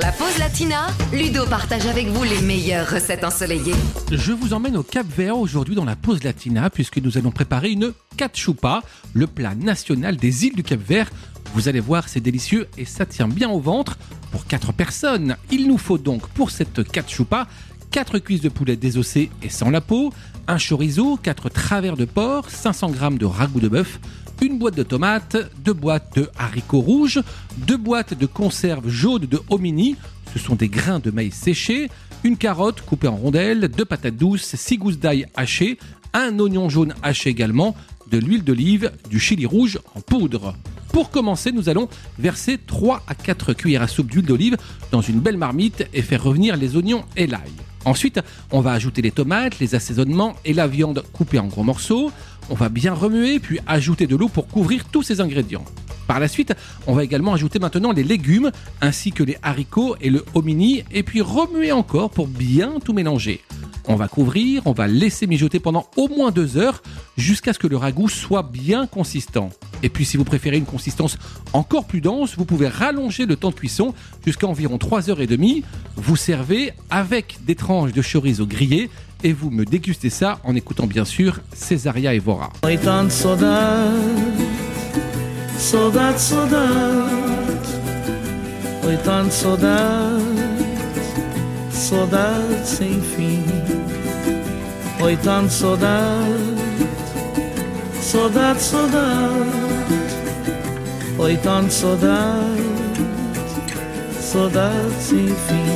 la pause latina, Ludo partage avec vous les meilleures recettes ensoleillées. Je vous emmène au Cap Vert aujourd'hui dans la pause latina puisque nous allons préparer une cachupa, le plat national des îles du Cap Vert. Vous allez voir, c'est délicieux et ça tient bien au ventre. Pour 4 personnes, il nous faut donc pour cette cachupa 4 cuisses de poulet désossées et sans la peau, un chorizo, 4 travers de porc, 500 g de ragoût de bœuf, une boîte de tomates, deux boîtes de haricots rouges, deux boîtes de conserve jaune de hominy, ce sont des grains de maïs séchés, une carotte coupée en rondelles, deux patates douces, six gousses d'ail hachées, un oignon jaune haché également, de l'huile d'olive, du chili rouge en poudre. Pour commencer, nous allons verser 3 à 4 cuillères à soupe d'huile d'olive dans une belle marmite et faire revenir les oignons et l'ail. Ensuite, on va ajouter les tomates, les assaisonnements et la viande coupée en gros morceaux. On va bien remuer puis ajouter de l'eau pour couvrir tous ces ingrédients. Par la suite, on va également ajouter maintenant les légumes ainsi que les haricots et le hominy et puis remuer encore pour bien tout mélanger. On va couvrir, on va laisser mijoter pendant au moins deux heures jusqu'à ce que le ragoût soit bien consistant. Et puis si vous préférez une consistance encore plus dense, vous pouvez rallonger le temps de cuisson jusqu'à environ 3 heures et demie. Vous servez avec des tranches de chorizo grillées et vous me dégustez ça en écoutant bien sûr Césaria Evora. צודת צודת, אוי תן צודת, צודת ציפי.